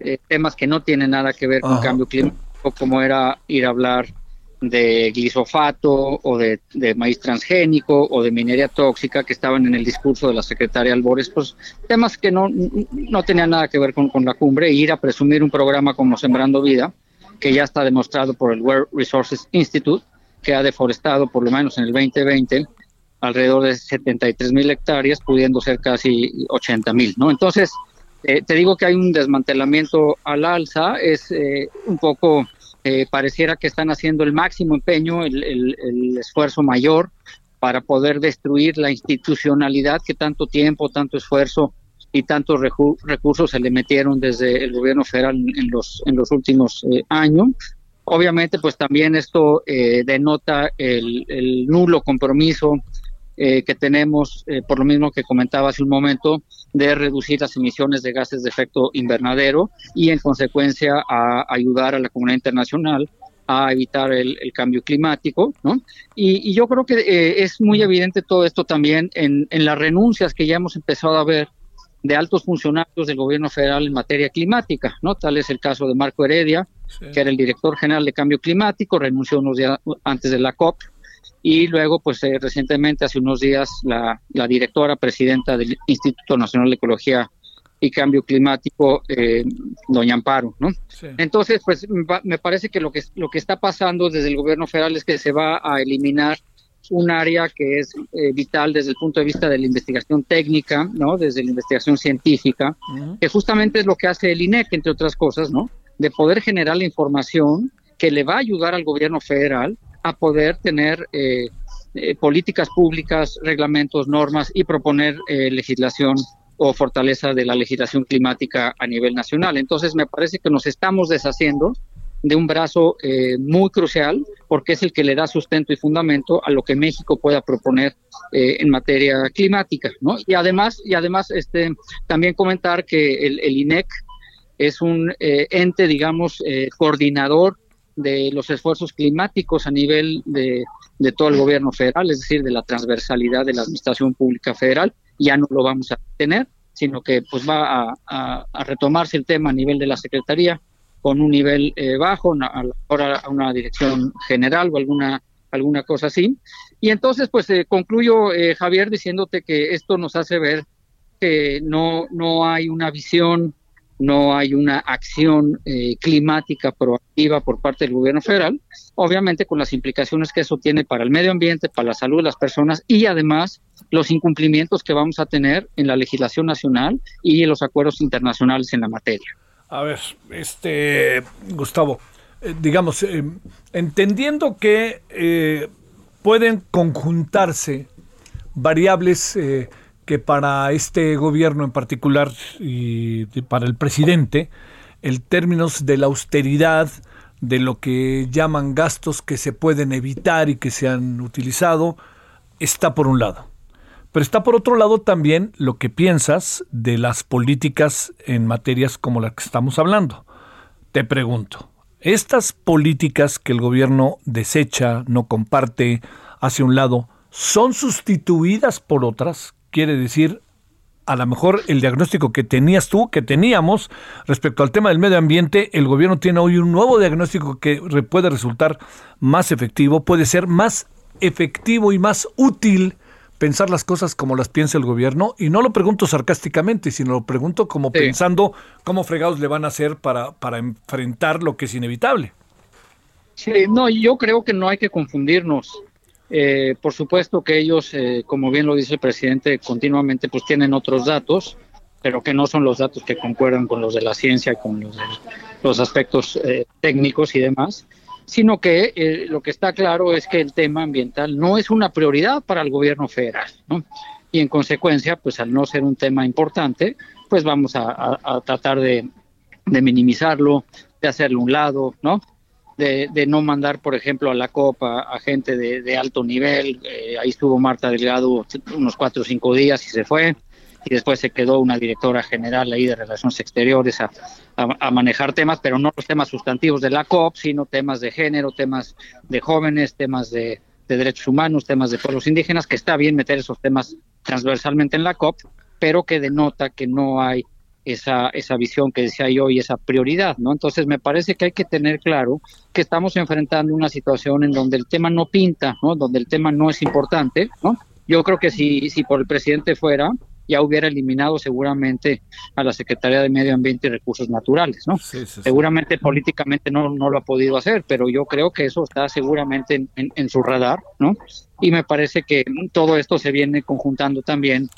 eh, temas que no tienen nada que ver con Ajá. cambio climático, como era ir a hablar de glisofato o de, de maíz transgénico o de minería tóxica que estaban en el discurso de la secretaria Albores, pues temas que no, no tenían nada que ver con, con la cumbre, e ir a presumir un programa como Sembrando Vida, que ya está demostrado por el World Resources Institute, que ha deforestado por lo menos en el 2020 alrededor de 73 mil hectáreas, pudiendo ser casi 80 mil, ¿no? Entonces, eh, te digo que hay un desmantelamiento al alza, es eh, un poco, eh, pareciera que están haciendo el máximo empeño, el, esfuerzo mayor para poder destruir la institucionalidad que tanto tiempo, tanto esfuerzo y tantos recursos se le metieron desde el gobierno federal en los, en los últimos eh, años. Obviamente, pues también esto eh, denota el, nulo compromiso eh, que tenemos, eh, por lo mismo que comentaba hace un momento, de reducir las emisiones de gases de efecto invernadero y en consecuencia a ayudar a la comunidad internacional a evitar el, el cambio climático, ¿no? Y, y yo creo que eh, es muy evidente todo esto también en, en las renuncias que ya hemos empezado a ver de altos funcionarios del gobierno federal en materia climática, ¿no? Tal es el caso de Marco Heredia, que era el director general de cambio climático, renunció unos días antes de la COP, y luego, pues eh, recientemente, hace unos días, la, la directora presidenta del Instituto Nacional de Ecología y Cambio Climático, eh, doña Amparo, ¿no? Entonces, pues me parece que lo que lo que está pasando desde el gobierno federal es que se va a eliminar un área que es eh, vital desde el punto de vista de la investigación técnica, ¿no? Desde la investigación científica, que justamente es lo que hace el INEC, entre otras cosas, ¿no? De poder generar la información que le va a ayudar al gobierno federal a poder tener eh, eh, políticas públicas, reglamentos, normas y proponer eh, legislación o fortaleza de la legislación climática a nivel nacional. Entonces, me parece que nos estamos deshaciendo de un brazo muy crucial porque es el que le da sustento y fundamento a lo que México pueda proponer en materia climática, ¿no? Y además, y además, este, también comentar que el INEC es un eh, ente, digamos, eh, coordinador de los esfuerzos climáticos a nivel de, de todo el gobierno federal, es decir, de la transversalidad de la administración pública federal, ya no lo vamos a tener, sino que pues va a, retomarse el tema a nivel de la Secretaría con un nivel eh, bajo, ahora a una dirección general o alguna alguna cosa así. Y entonces, pues eh, concluyo, eh, Javier, diciéndote que esto nos hace ver que no, no hay una visión no hay una acción eh, climática proactiva por parte del gobierno federal, obviamente con las implicaciones que eso tiene para el medio ambiente, para la salud de las personas y además los incumplimientos que vamos a tener en la legislación nacional y en los acuerdos internacionales en la materia. A ver, este, Gustavo, eh, digamos, eh, entendiendo que pueden conjuntarse variables que para este gobierno en particular y para el presidente, el términos de la austeridad, de lo que llaman gastos que se pueden evitar y que se han utilizado, está por un lado. Pero está por otro lado también lo que piensas de las políticas en materias como las que estamos hablando. Te pregunto, ¿estas políticas que el gobierno desecha, no comparte, hacia un lado, son sustituidas por otras? Quiere decir, a lo mejor el diagnóstico que tenías tú, que teníamos respecto al tema del medio ambiente, el gobierno tiene hoy un nuevo diagnóstico que puede resultar más efectivo, puede ser más efectivo y más útil pensar las cosas como las piensa el gobierno y no lo pregunto sarcásticamente, sino lo pregunto como Sí. pensando cómo fregados le van a hacer para, para enfrentar lo que es inevitable. Sí, no, yo creo que no hay que confundirnos. Eh, por supuesto que ellos, eh, como bien lo dice el presidente, continuamente pues tienen otros datos, pero que no son los datos que concuerdan con los de la ciencia con los, los aspectos eh, técnicos y demás, sino que eh, lo que está claro es que el tema ambiental no es una prioridad para el gobierno federal, ¿no? Y en consecuencia, pues al no ser un tema importante, pues vamos a tratar de, de minimizarlo, de hacerlo a un lado, ¿no? De, no mandar, por ejemplo, a la Copa a gente de, alto nivel. Eh, ahí estuvo Marta Delgado unos cuatro o cinco días y se fue. Y después se quedó una directora general ahí de Relaciones Exteriores a, a- manejar temas, pero no los temas sustantivos de la COP, sino temas de género, temas de jóvenes, temas de derechos humanos, temas de pueblos indígenas, que está bien meter esos temas transversalmente en la COP, pero que denota que no hay esa, esa visión que decía yo y esa prioridad, ¿no? Entonces me parece que hay que tener claro que estamos enfrentando una situación en donde el tema no pinta, ¿no? Donde el tema no es importante, ¿no? Yo creo que si, si por el presidente fuera, ya hubiera eliminado seguramente a la Secretaría de Medio Ambiente y Recursos Naturales, ¿no? Seguramente políticamente no, no lo ha podido hacer, pero yo creo que eso está seguramente en, en- en su radar, ¿no? Y me parece que todo esto se viene conjuntando también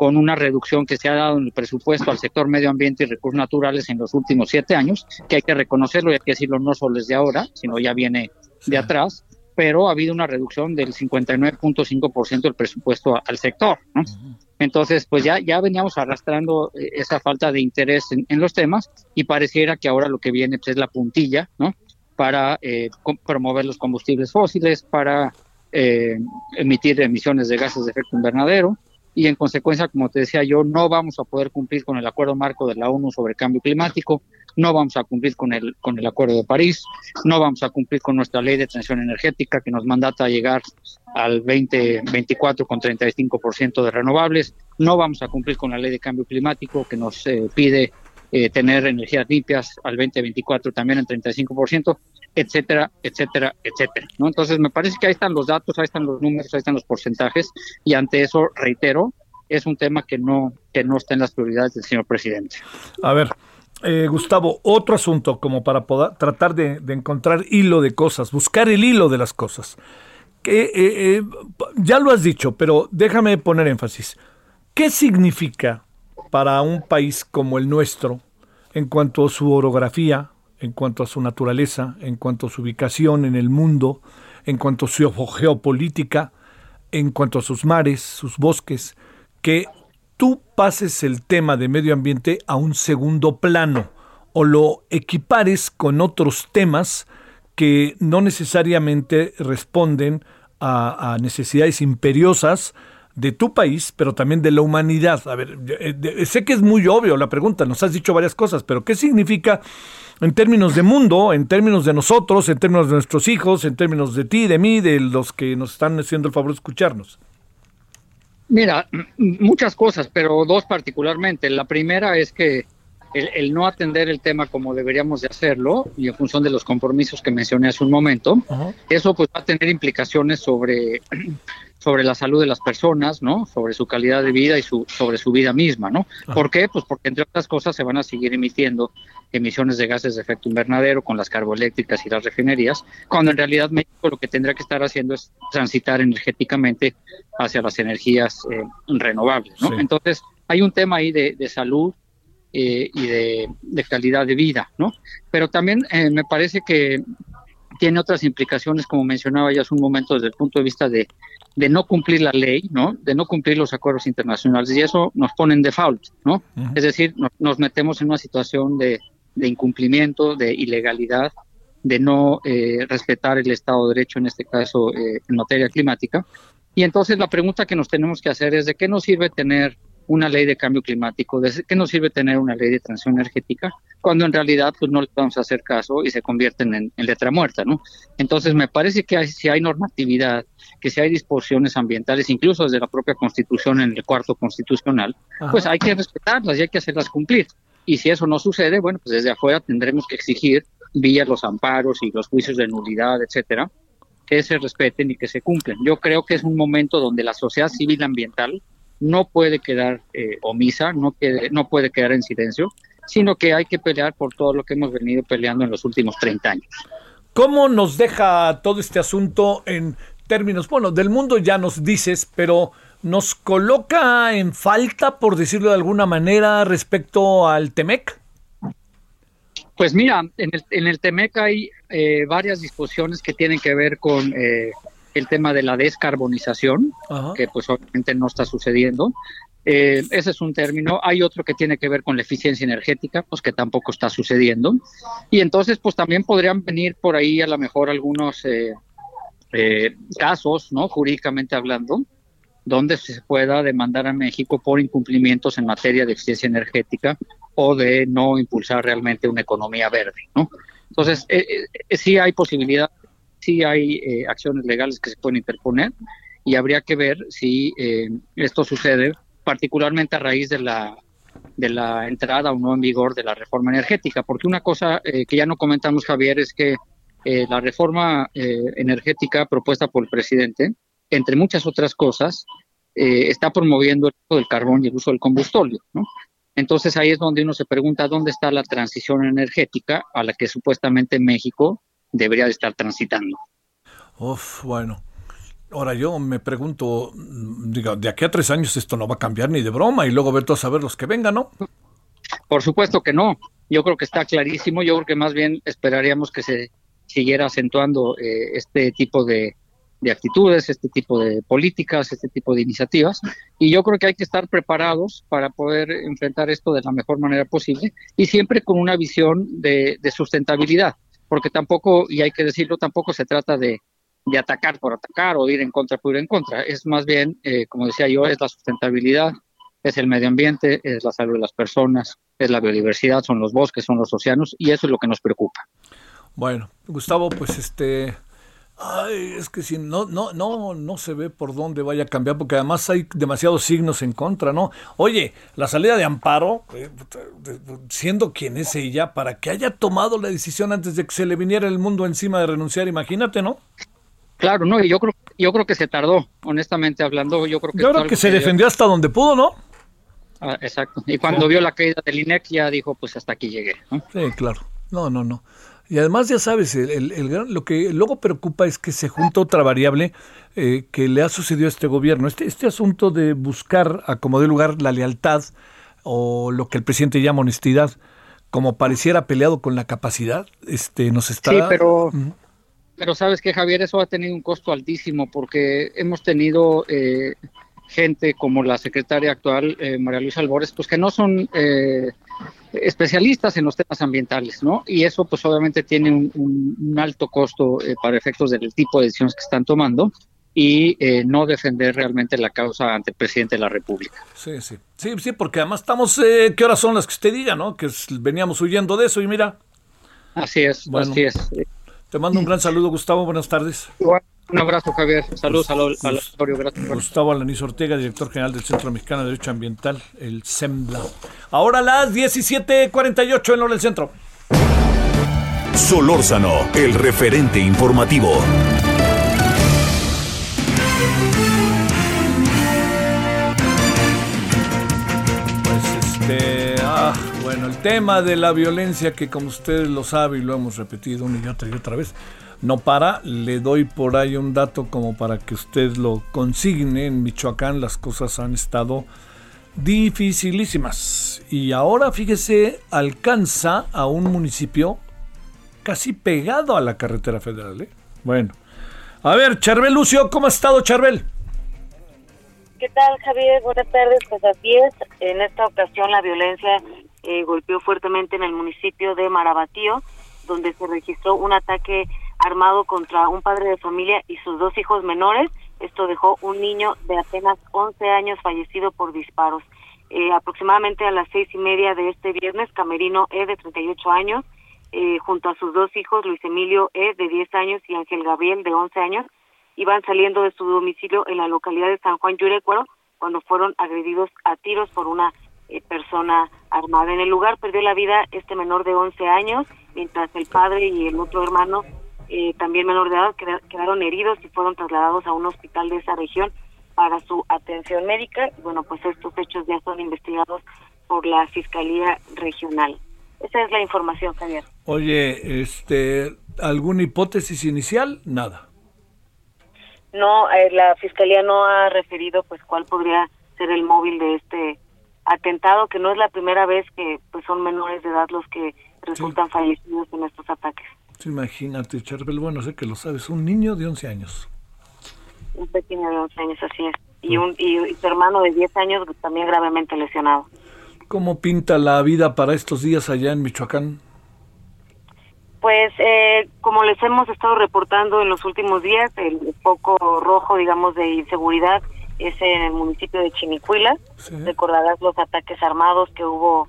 con una reducción que se ha dado en el presupuesto al sector medio ambiente y recursos naturales en los últimos siete años, que hay que reconocerlo y hay que decirlo no solo desde ahora, sino ya viene de atrás, pero ha habido una reducción del 59.5% del presupuesto al sector. ¿no? Entonces, pues ya, ya veníamos arrastrando eh, esa falta de interés en, en los temas y pareciera que ahora lo que viene pues, es la puntilla, ¿no? Para eh, promover los combustibles fósiles, para eh, emitir emisiones de gases de efecto invernadero y en consecuencia, como te decía yo, no vamos a poder cumplir con el acuerdo marco de la ONU sobre cambio climático, no vamos a cumplir con el, con el acuerdo de París, no vamos a cumplir con nuestra ley de transición energética que nos mandata a llegar al 2024 con 35% de renovables, no vamos a cumplir con la ley de cambio climático que nos eh, pide eh, tener energías limpias al 2024 también en 35%, etcétera, etcétera, etcétera. ¿no? Entonces me parece que ahí están los datos, ahí están los números, ahí están los porcentajes y ante eso, reitero, es un tema que no, que no está en las prioridades del señor presidente. A ver, eh, Gustavo, otro asunto como para poder tratar de, encontrar hilo de cosas, buscar el hilo de las cosas. Que, eh, eh, ya lo has dicho, pero déjame poner énfasis. ¿Qué significa para un país como el nuestro, en cuanto a su orografía, en cuanto a su naturaleza, en cuanto a su ubicación en el mundo, en cuanto a su geopolítica, en cuanto a sus mares, sus bosques, que tú pases el tema de medio ambiente a un segundo plano o lo equipares con otros temas que no necesariamente responden a, a necesidades imperiosas de tu país, pero también de la humanidad. A ver, eh, sé que es muy obvio la pregunta, nos has dicho varias cosas, pero ¿qué significa en términos de mundo, en términos de nosotros, en términos de nuestros hijos, en términos de ti, de mí, de los que nos están haciendo el favor de escucharnos? Mira, muchas cosas, pero dos particularmente. La primera es que el, el no atender el tema como deberíamos de hacerlo y en función de los compromisos que mencioné hace un momento, eso pues va a tener implicaciones sobre sobre la salud de las personas, ¿no? Sobre su calidad de vida y su, sobre su vida misma, ¿no? ¿Por qué? Pues porque entre otras cosas se van a seguir emitiendo emisiones de gases de efecto invernadero con las carboeléctricas y las refinerías, cuando en realidad México lo que tendrá que estar haciendo es transitar energéticamente hacia las energías eh, renovables, ¿no? Sí. Entonces, hay un tema ahí de, de salud eh, y de, de calidad de vida, ¿no? Pero también eh, me parece que tiene otras implicaciones, como mencionaba ya hace un momento, desde el punto de vista de, de no cumplir la ley, ¿no? De no cumplir los acuerdos internacionales y eso nos pone en default, ¿no? Es decir, no- nos metemos en una situación de, de incumplimiento, de ilegalidad, de no eh, respetar el Estado de Derecho, en este caso eh, en materia climática. Y entonces la pregunta que nos tenemos que hacer es de qué nos sirve tener una ley de cambio climático, de qué nos sirve tener una ley de transición energética, cuando en realidad pues no le vamos a hacer caso y se convierten en, en letra muerta, ¿no? Entonces me parece que hay- si hay normatividad, que si hay disposiciones ambientales, incluso desde la propia Constitución en el cuarto constitucional, Ajá. pues hay que respetarlas y hay que hacerlas cumplir. Y si eso no sucede, bueno, pues desde afuera tendremos que exigir vía los amparos y los juicios de nulidad, etcétera, que se respeten y que se cumplen. Yo creo que es un momento donde la sociedad civil ambiental no puede quedar eh, omisa, no, quede- no puede quedar en silencio, sino que hay que pelear por todo lo que hemos venido peleando en los últimos 30 años. ¿Cómo nos deja todo este asunto en términos, bueno, del mundo ya nos dices, pero nos coloca en falta, por decirlo de alguna manera, respecto al Temec? Pues mira, en el, en el TEMEC hay eh, varias disposiciones que tienen que ver con eh, el tema de la descarbonización, Ajá. que pues obviamente no está sucediendo. Eh, ese es un término. Hay otro que tiene que ver con la eficiencia energética, pues que tampoco está sucediendo. Y entonces, pues también podrían venir por ahí a lo mejor algunos eh, eh, casos, ¿no? Jurídicamente hablando, donde se pueda demandar a México por incumplimientos en materia de eficiencia energética o de no impulsar realmente una economía verde, ¿no? Entonces, eh, eh, sí hay posibilidad, sí hay eh, acciones legales que se pueden interponer y habría que ver si eh, esto sucede particularmente a raíz de la de la entrada o no en vigor de la reforma energética, porque una cosa eh, que ya no comentamos, Javier, es que la reforma energética propuesta por el presidente, entre muchas otras cosas, está promoviendo el uso del carbón y el uso del combustible, ¿no? Entonces ahí es donde uno se pregunta dónde está la transición energética a la que supuestamente México debería de estar transitando. Uf, bueno. Ahora yo me pregunto, mm, digo, de aquí a tres años esto no va a cambiar ni de broma y luego ver todos a ver los que vengan, ¿no? Por supuesto que no. Yo creo que está clarísimo. Yo creo que más bien esperaríamos que se siguiera acentuando eh, este tipo de, de actitudes, este tipo de políticas, este tipo de iniciativas. Y yo creo que hay que estar preparados para poder enfrentar esto de la mejor manera posible y siempre con una visión de, de sustentabilidad. Porque tampoco, y hay que decirlo, tampoco se trata de, de atacar por atacar o ir en contra por ir en contra. Es más bien, eh, como decía yo, es la sustentabilidad, es el medio ambiente, es la salud de las personas, es la biodiversidad, son los bosques, son los océanos, y eso es lo que nos preocupa. Bueno, Gustavo, pues este. Ay, es que si no, no, no, no se ve por dónde vaya a cambiar, porque además hay demasiados signos en contra, ¿no? Oye, la salida de Amparo, eh, siendo quien es ella, para que haya tomado la decisión antes de que se le viniera el mundo encima de renunciar, imagínate, ¿no? Claro, no, y yo creo, yo creo que se tardó, honestamente hablando, yo creo que Yo es creo algo que se defendió hasta donde pudo, ¿no? Ah, exacto. Y cuando vio la caída del INEC ya dijo, pues hasta aquí llegué. ¿no? Sí, claro. No, no, no. Y además, ya sabes, el, el- lo que luego preocupa es que se junta otra variable eh, que le ha sucedido a este gobierno. Este, este asunto de buscar a como de lugar la lealtad o lo que el presidente llama honestidad, como pareciera peleado con la capacidad, este nos está... Sí, pero, Ujú. pero sabes que Javier, eso ha tenido un costo altísimo porque hemos tenido eh, gente como la secretaria actual, eh, María Luisa Albores, pues que no son eh, especialistas en los temas ambientales, ¿no? Y eso pues obviamente tiene un, un- un alto costo eh, para efectos del tipo de decisiones que están tomando y eh, no defender realmente la causa ante el presidente de la República. Sí, sí. Sí, sí, porque además estamos... eh, ¿Qué horas son las que usted diga, no? Que veníamos huyendo de eso y mira... Así es, Bueno. así es. Te mando un gran saludo, Gustavo. Buenas tardes. Un abrazo, Javier. Saludos al, al auditorio. Gracias. por- Gustavo Alaniz Ortega, director general del Centro Mexicano de Derecho Ambiental, el CEMDA. Ahora las 17:48 en hora del centro. Solórzano, el referente informativo. El tema de la violencia que como ustedes lo saben y lo hemos repetido una y otra y otra vez, no para. Le doy por ahí un dato como para que usted lo consigne. En Michoacán las cosas han estado dificilísimas. Y ahora, fíjese, alcanza a un municipio casi pegado a la carretera federal. ¿eh? Bueno. A ver, Charbel Lucio, ¿cómo ha estado Charbel? ¿Qué tal, Javier? Buenas tardes. Pues así es. En esta ocasión la violencia eh, golpeó fuertemente en el municipio de Marabatío, donde se registró un ataque armado contra un padre de familia y sus dos hijos menores. Esto dejó un niño de apenas 11 años fallecido por disparos. Eh, aproximadamente a las seis y media de este viernes, Camerino E, de 38 años, eh, junto a sus dos hijos, Luis Emilio E, de 10 años, y Ángel Gabriel, de 11 años, iban saliendo de su domicilio en la localidad de San Juan Yurecuaro cuando fueron agredidos a tiros por una eh, persona armada. En el lugar perdió la vida este menor de 11 años, mientras el padre y el otro hermano, eh, también menor de edad, queda- quedaron heridos y fueron trasladados a un hospital de esa región para su atención médica. Y bueno, pues estos hechos ya son investigados por la Fiscalía Regional. Esa es la información, Javier. Oye, este, ¿alguna hipótesis inicial? Nada. No, eh, la Fiscalía no ha referido pues cuál podría ser el móvil de este atentado, que no es la primera vez que pues son menores de edad los que resultan fallecidos en estos ataques. Sí, Imagínate, Charbel, bueno, sé que lo sabes, un niño de 11 años. Un pequeño de 11 años, así es. Y, un, y, y su hermano de 10 años también gravemente lesionado. ¿Cómo pinta la vida para estos días allá en Michoacán? Pues eh, como les hemos estado reportando en los últimos días, el foco rojo, digamos, de inseguridad es en el municipio de Chinicuila. Recordarás los ataques armados que hubo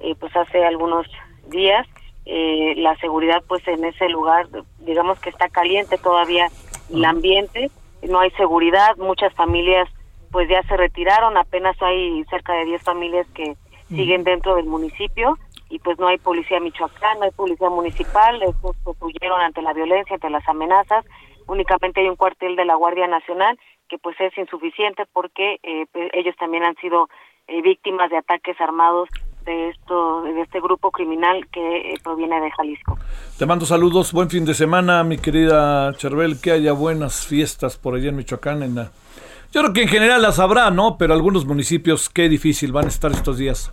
eh, pues hace algunos días. Eh, la seguridad pues en ese lugar, digamos que está caliente todavía el ambiente, no hay seguridad, muchas familias pues ya se retiraron, apenas hay cerca de 10 familias que siguen dentro del municipio y pues no hay policía Michoacán, no hay policía municipal, estos pues huyeron ante la violencia, ante las amenazas, únicamente hay un cuartel de la Guardia Nacional que pues es insuficiente porque eh, pe- ellos también han sido eh, víctimas de ataques armados de esto de este grupo criminal que eh, proviene de Jalisco. Te mando saludos, buen fin de semana, mi querida Charbel, que haya buenas fiestas por allá en Michoacán. En Yo creo que en general las habrá, ¿no? Pero algunos municipios, qué difícil van a estar estos días.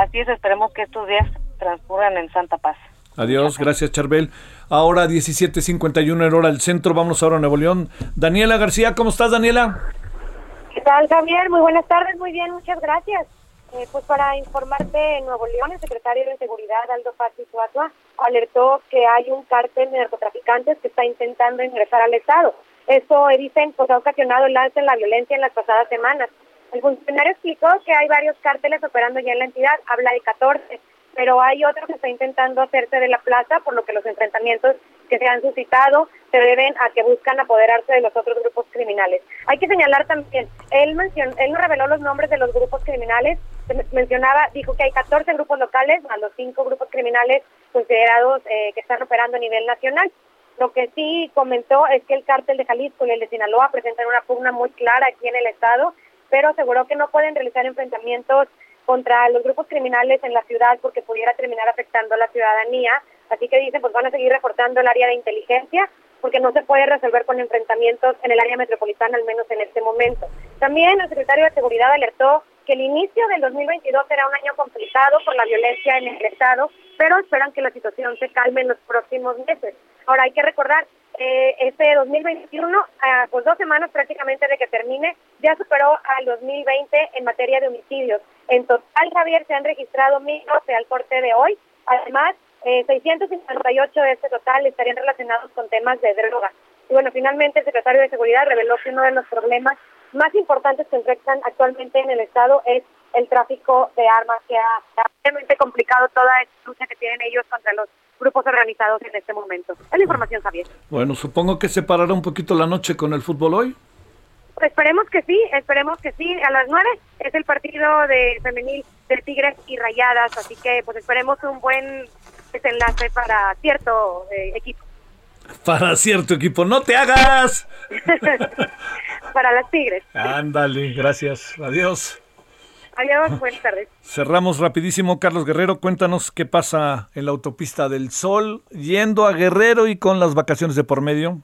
Así es, esperemos que estos días transcurran en Santa Paz. Adiós, gracias Charbel. Ahora 17.51 en hora del centro, vamos ahora a Nuevo León. Daniela García, ¿cómo estás Daniela? ¿Qué tal, Javier? Muy buenas tardes, muy bien, muchas gracias. Eh, pues para informarte, en Nuevo León, el secretario de Seguridad, Aldo Paz Suazua, alertó que hay un cártel de narcotraficantes que está intentando ingresar al Estado. Esto, eh, dicen, pues ha ocasionado el alza en la violencia en las pasadas semanas. El funcionario explicó que hay varios cárteles operando ya en la entidad, habla de 14, pero hay otro que está intentando hacerse de la plaza, por lo que los enfrentamientos que se han suscitado se deben a que buscan apoderarse de los otros grupos criminales. Hay que señalar también, él, mencionó, él no reveló los nombres de los grupos criminales, mencionaba, dijo que hay 14 grupos locales, más los 5 grupos criminales considerados eh, que están operando a nivel nacional. Lo que sí comentó es que el cártel de Jalisco y el de Sinaloa presentan una pugna muy clara aquí en el estado, pero aseguró que no pueden realizar enfrentamientos contra los grupos criminales en la ciudad porque pudiera terminar afectando a la ciudadanía. Así que dicen, pues van a seguir reforzando el área de inteligencia porque no se puede resolver con enfrentamientos en el área metropolitana, al menos en este momento. También el secretario de Seguridad alertó que el inicio del 2022 será un año complicado por la violencia en el Estado, pero esperan que la situación se calme en los próximos meses. Ahora hay que recordar, eh, este 2021, a pues dos semanas prácticamente de que termine, ya superó al 2020 en materia de homicidios. En total, Javier, se han registrado 1.012 al corte de hoy. Además, eh, 658 de este total estarían relacionados con temas de droga. Y bueno, finalmente el secretario de Seguridad reveló que uno de los problemas más importantes que enfrentan actualmente en el Estado es el tráfico de armas, que ha realmente complicado toda esta lucha que tienen ellos contra los grupos organizados en este momento. Es la información, Javier. Bueno, supongo que se parará un poquito la noche con el fútbol hoy. Pues esperemos que sí, esperemos que sí. A las nueve es el partido de femenil de Tigres y Rayadas, así que pues esperemos un buen desenlace para cierto eh, equipo, Para cierto equipo, no te hagas. para las Tigres. Ándale, gracias. Adiós. Adiós, buenas tardes. Cerramos rapidísimo. Carlos Guerrero, cuéntanos qué pasa en la autopista del Sol, yendo a Guerrero y con las vacaciones de por medio.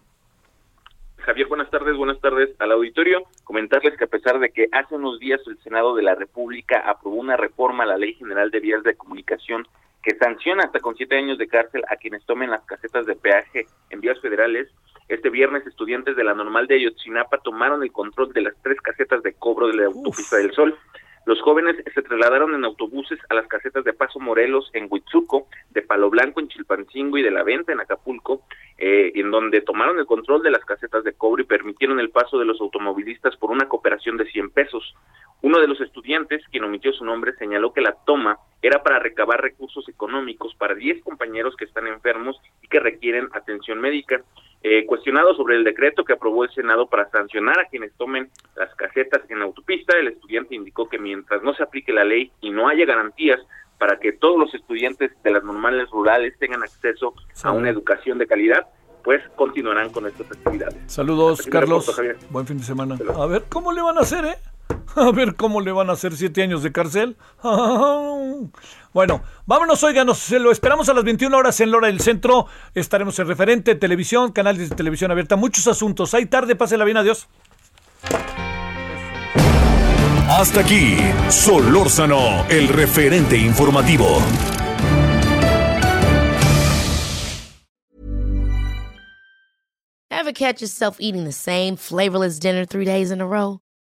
Javier, buenas tardes, buenas tardes al auditorio. Comentarles que a pesar de que hace unos días el Senado de la República aprobó una reforma a la Ley General de Vías de Comunicación que sanciona hasta con siete años de cárcel a quienes tomen las casetas de peaje en vías federales, este viernes estudiantes de la normal de Ayotzinapa tomaron el control de las tres casetas de cobro de la autopista del Sol. Los jóvenes se trasladaron en autobuses a las casetas de Paso Morelos en Huitzuco, de Palo Blanco en Chilpancingo y de La Venta en Acapulco, eh, en donde tomaron el control de las casetas de cobro y permitieron el paso de los automovilistas por una cooperación de 100 pesos. Uno de los estudiantes, quien omitió su nombre, señaló que la toma era para recabar recursos económicos para 10 compañeros que están enfermos y que requieren atención médica. Eh, cuestionado sobre el decreto que aprobó el Senado para sancionar a quienes tomen las casetas en autopista, el estudiante indicó que mientras no se aplique la ley y no haya garantías para que todos los estudiantes de las normales rurales tengan acceso a una educación de calidad, pues continuarán con estas actividades. Saludos, Carlos. Javier. Buen fin de semana. A ver cómo le van a hacer, ¿eh? A ver cómo le van a hacer siete años de cárcel. Bueno, vámonos, oiganos. Se lo esperamos a las 21 horas en Lora del Centro. Estaremos en referente, televisión, canales de televisión abierta, muchos asuntos. Hay tarde, pásela bien, adiós. Hasta aquí, Solórzano, el referente informativo. Ever catch yourself eating the same flavorless dinner three days in a row?